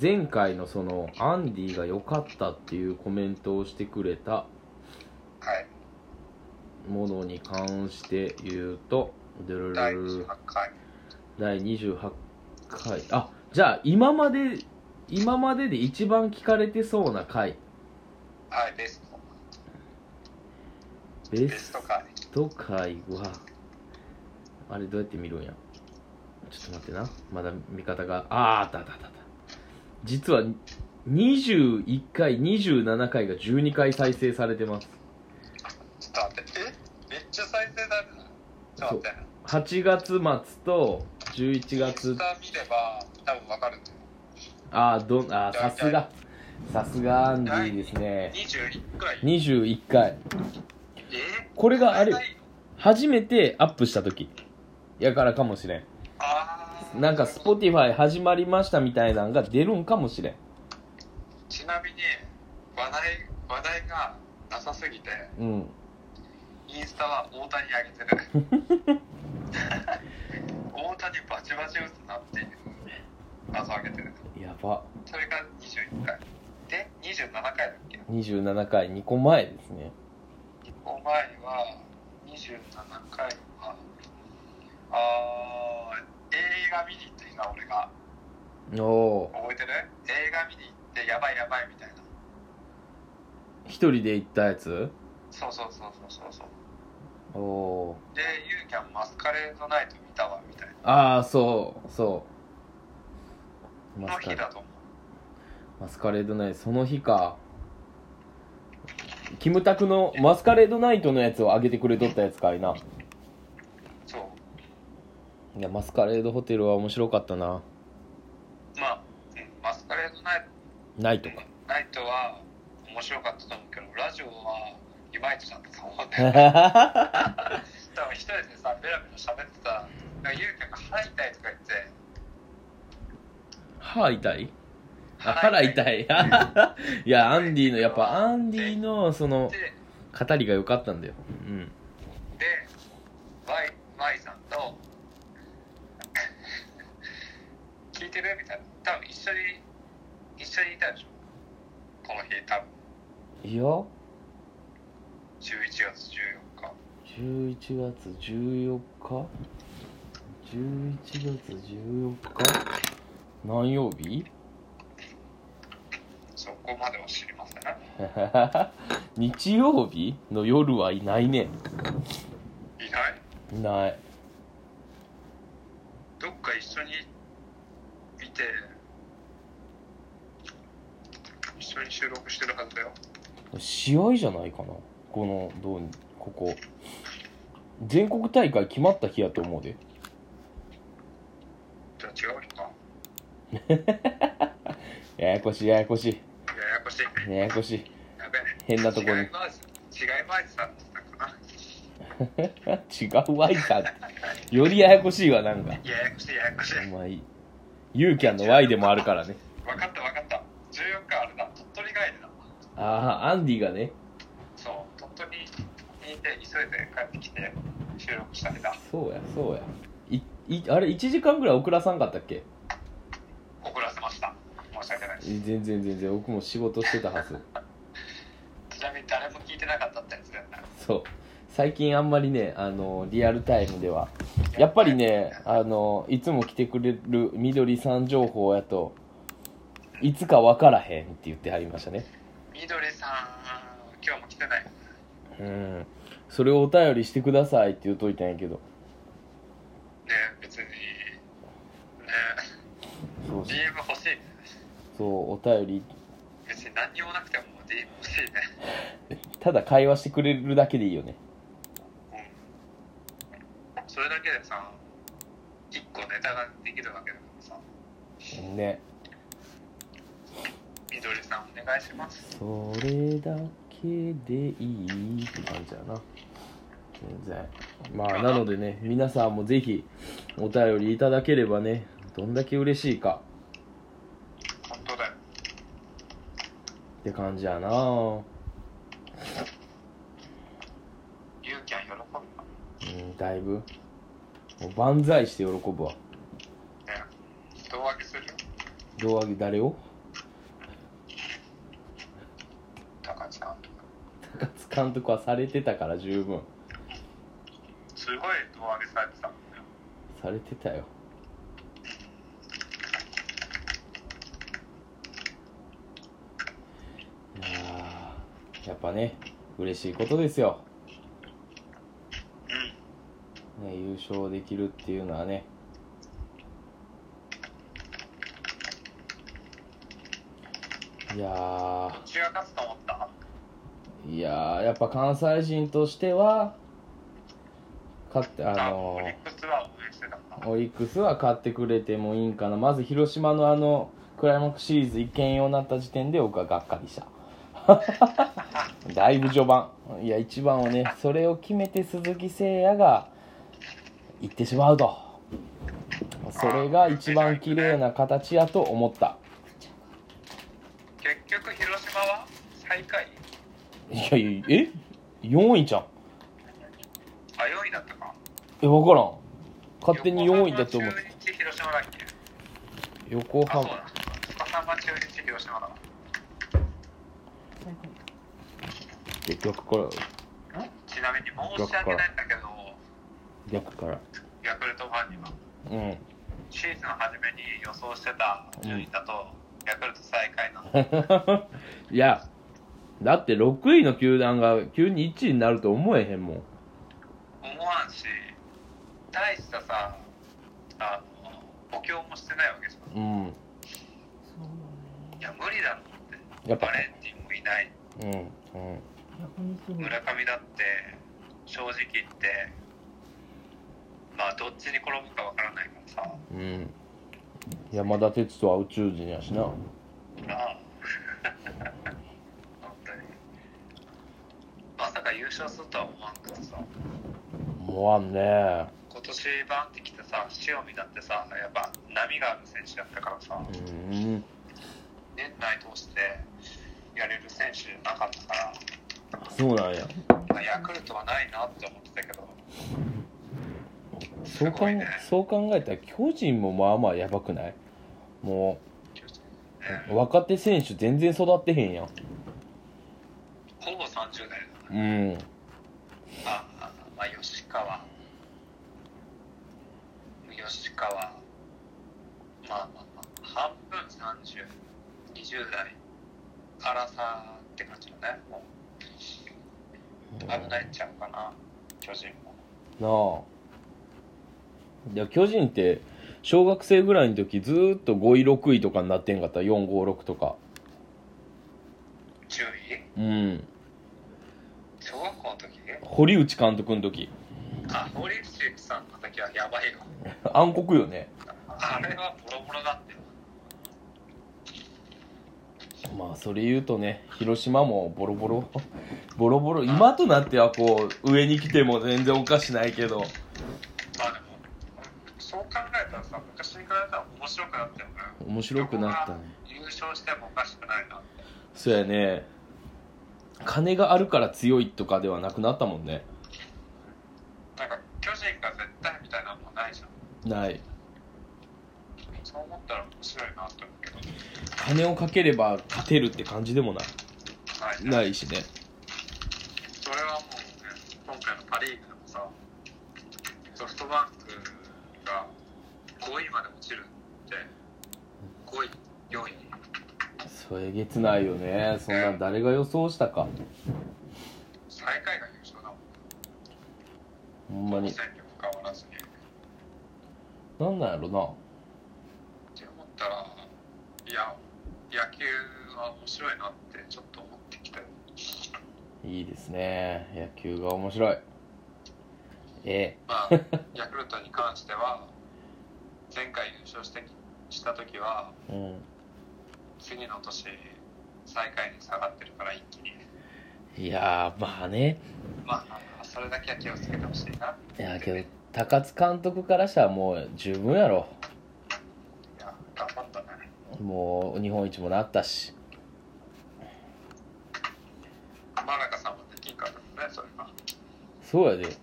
前回のそのアンディが良かったっていうコメントをしてくれたはい。ものに関して言うと第ルルル28回。第28回。あじゃあ今まで今までで一番聞かれてそうな回。はいベスト。ベスト回はあれどうやって見るんや？ちょっと待ってな。まだ見方が。あーあったあったあった実は21回27回が12回再生されてます。ちょっと待って。え？めっちゃ再生だねちょっと待って。8月末と11インス月。タ見れば多分わかるんだよ。ああどんあーさすが。さすがアンディですね。21くらい21回。え？これがあれ初めてアップした時。やからかもしれんなんか Spotify 始まりましたみたいなのが出るんかもしれん。ちなみに話題話題がなさすぎてうん。インスタは大谷上げてる。大谷バチバチ打つなっていう画像上げてる。やば。それが21回。で27回だっけ？27回2個前ですね。1個前は27回。はあー映画見に行っていいな俺が。おお覚えてる？映画見に行ってやばいやばいみたいな。一人で行ったやつ？そうそうそうそうそうそう。おおでユーキャンマスカレードナイト見たわみたいああそうそう。なマスカレの日だと思う。マスカレードナイト。その日か。キムタクのマスカレードナイトのやつを上げてくれとったやつかいな。そういやマスカレードホテルは面白かったな。まあ、うん、マスカレードナイナイトか。ナイトは面白かったと思うけどラジオはいまいちだったと思うんだよ多分一人でさベラベラ喋ってた。なんかユーキャンが腹痛いとか言って。歯痛い？あ腹痛い。いやアンディのやっぱアンディのそので語りが良かったんだよ。うんで Y, y さんと聞いてるみたいな多分一緒に一緒にいたでしょ？この日多分。いや。11月14日。11月14日？11月14日？何曜日？そこまでは知りません。日曜日？の夜はいないね。いない？いない。どっか一緒にいて一緒に収録してるはずだよ。試合じゃないかな。このどうここ。全国大会決まった日やと思うで。じゃあ違う人か ややこしいややこしい。ややこしい。ややこしい。やべえ。変なとこに。違い違います。さんだったかな。違うワイさんよりややこしいわなんか。ややこしいややこしい。お前ユーキャンの Y でもあるからね。分かった分かった。14日あれだ鳥取帰りだああアンディがね。そう鳥取にいて急いで帰ってきて収録した日だ。そうやそうや。いいあれ1時間ぐらい遅らさんかったっけ？遅らせました。申し訳ないです。全然全然僕も仕事してたはず。ちなみに誰も聞いてなかったってやつだよね。そう。最近あんまりねあのリアルタイムでは。やっぱりねあのいつも来てくれるみどりさん情報やといつか分からへんって言ってはりましたねみどりさん今日も来てない。うん。それをお便りしてくださいって言うといたんやけど。ね別に。ね。そう DM 欲しい。ねそうお便り。別に何にもなくても DM 欲しいね。ただ会話してくれるだけでいいよね。うん。それだけでさ一個ネタができるわけだからさ。ね。みどりさんお願いします。それだけでいいって感じやな。全然。まあなのでね皆さんもぜひお便りいただければねどんだけ嬉しいか。本当だ。よって感じやな。ゆうきゃん喜ぶわ。うんだいぶ。もう万歳して喜ぶわ。ね胴上げするよ。胴上げ誰を高津監督高津監督はされてたから十分。すごい胴上げされてたもんね。されてたよ。いやーやっぱね嬉しいことですよ、ね、優勝できるっていうのはね。いやどっちが勝つと思った？ーいやーやっぱ関西人としては勝ってああのオリックスは応援してたオリックスは勝ってくれてもいいんかな。まず広島のあのクライマックスシリーズ一見ようになった時点で僕はがっかりした。だいぶ序盤。いや一番はねそれを決めて鈴木誠也が行ってしまうと。それが一番綺麗な形やと思った結局広島は最下位いやいやえ？4位じゃん。あ4位だったか。え分からん。勝手に4位だと思って横浜中日広島だっけ？横浜。あそうだ。横浜中日広島だ結局こちなみに申し訳ないんだけどれ逆から。ヤクルトファンには。うん。シーズン初めに予想してた順位だと、ヤクルト最下位なの いやだって6位の球団が急に1位になると思えへんもん。思わんし大したさあの補強もしてないわけじゃんうん。そういや無理だろって。やっぱ。バレンティンもいない。うんうん。村上だって正直言ってまあどっちに転ぶかわからないからさ。うん。山田哲人は宇宙人やしな。なあ。本当にまさか優勝するとは思わんけどさ。思わんね。今年バンってきてさ塩見だってさやっぱ波がある選手だったからさ。うん。年内通してやれる選手なかったから。そうなんや。まあヤクルトはないなって思ってたけど。そうかね。そう考えたら巨人もまあまあやばくない？もねう若手選手全然育ってへんやん。ほぼ30代だうん。ああまあ吉川吉川まあまあまあ半分3020代荒さって感じだねもう危ないんちゃうかな巨人もなあいや巨人って小学生ぐらいの時ずっと5位6位とかになってんかった456とか注意うん堀内監督の時。あ堀内さんの時はやばいよ 暗黒よね。あれはボロボロだって。まあそれ言うとね広島もボロボロ ボロボロ今となってはこう上に来ても全然おかしないけど。まあでもそう考えたらさ昔に比べたら面白くなったよね面白くなったね。優勝してもおかしくないなそうやね金があるから強いとかではなくなったもんね。なんか巨人が絶対みたいなのもないじゃん。ない。そう思ったら面白いなって思うけど。金をかければ勝てるって感じでもない。ないね。ないしね。それはもうね今回のパ・リーグでもさソフトバンクが5位まで落ちるって5位4位そえげつないよね。そんなん誰が予想したか。最下位が優勝だほんまに。戦力変わらずに。ってなんなんやろな。思ったらいや野球は面白いなってちょっと思ってきたよ。いいですね。野球が面白い。えまあヤクルトに関しては前回優勝してした時はえうん次の年最下位に下がってるから一気に。いやーまあね。まあそれだけは気をつけてほしいないやけど高津監督からしたらもう十分やろ。いや頑張ったね。もう日本一もなったし。真中さんもできんかったねそれがそうやで。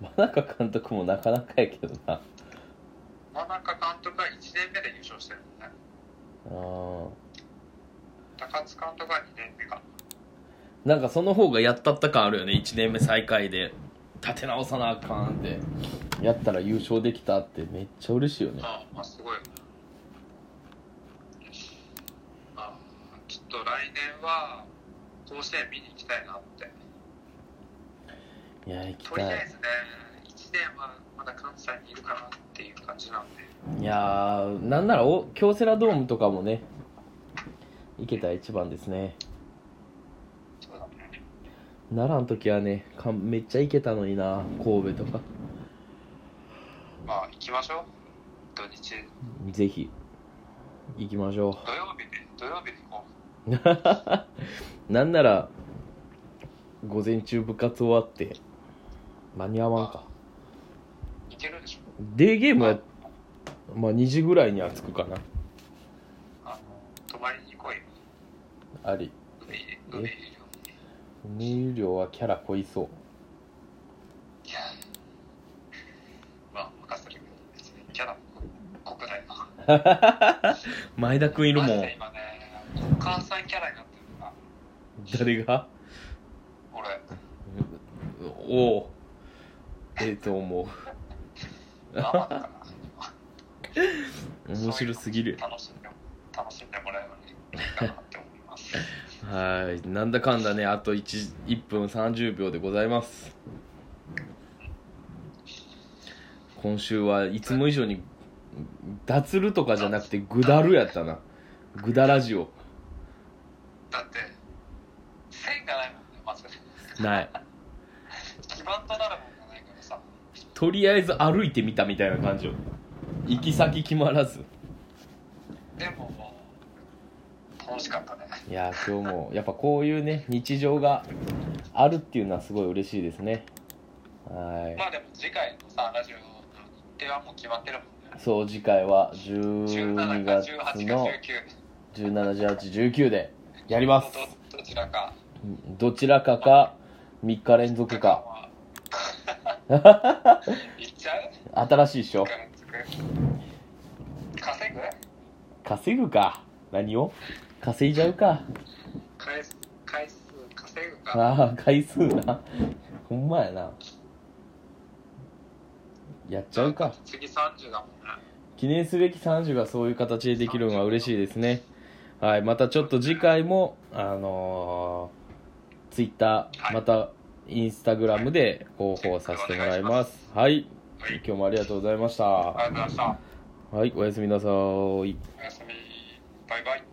真中監督もなかなかやけどな。真中監督は1年目で優勝してるもんねうん高津監督は2年目かなんかその方がやったった感あるよね。1年目最下位で。立て直さなあかんって。やったら優勝できたって。めっちゃ嬉しいよね。ああまあすごい。よねまあちょっと来年は甲子園見に行きたいなって。いや行きとりたいあえずね1年はまだ関西にいるかなっていう感じなんで。いやーなんならお京セラドームとかもね行けたら一番ですね。そうだね。奈良の時はねかめっちゃ行けたのにな神戸とか。まあ行きましょう。土日。ぜひ行きましょ土曜日で土曜日で行こう。なんなら午前中部活終わって間に合わんかう行けるでしょ。デーゲームはまあ2時ぐらいには着くかな。あの泊まりに来いよ。あり。海海いるよ梅湯量はキャラ濃いそう。いやまあ任せるけど別にキャラ濃くないな 前田君いるもん。ねキャラになってるな誰が？俺。おおええと思 面白すぎる。楽しんで楽しんでもらえばいいかなって思います。はい。なんだかんだねあと 1, 1分30秒でございます。今週はいつも以上に脱るとかじゃなくてぐだるやったな。ぐだラジオだって線がないもんねまず。ない基盤となるもんがないからさとりあえず歩いてみたみたいな感じよ。行き先決まらず。でももう楽しかったね。いやー今日もやっぱこういうね日常があるっていうのはすごい嬉しいですね。はい。まあでも次回のさラジオの日程はもう決まってるもんね。そう次回は17 12か月18かの19 171819でやります。どどちらか。どちらかか3日連続か いっちゃう？新しいっしょ。稼ぐ？稼ぐか。何を？稼いじゃうか。回数回数稼ぐか？ああ回数な。ほんまやな。やっちゃうか。次30だもんね記念すべき30がそういう形でできるのは嬉しいですね。はいまたちょっと次回もあのー、ツイッターまたインスタグラムで広報させてもらいます。はい。はい。今日もありがとうございました。ありがとうございました。はい。おやすみなさーい。おやすみ。バイバイ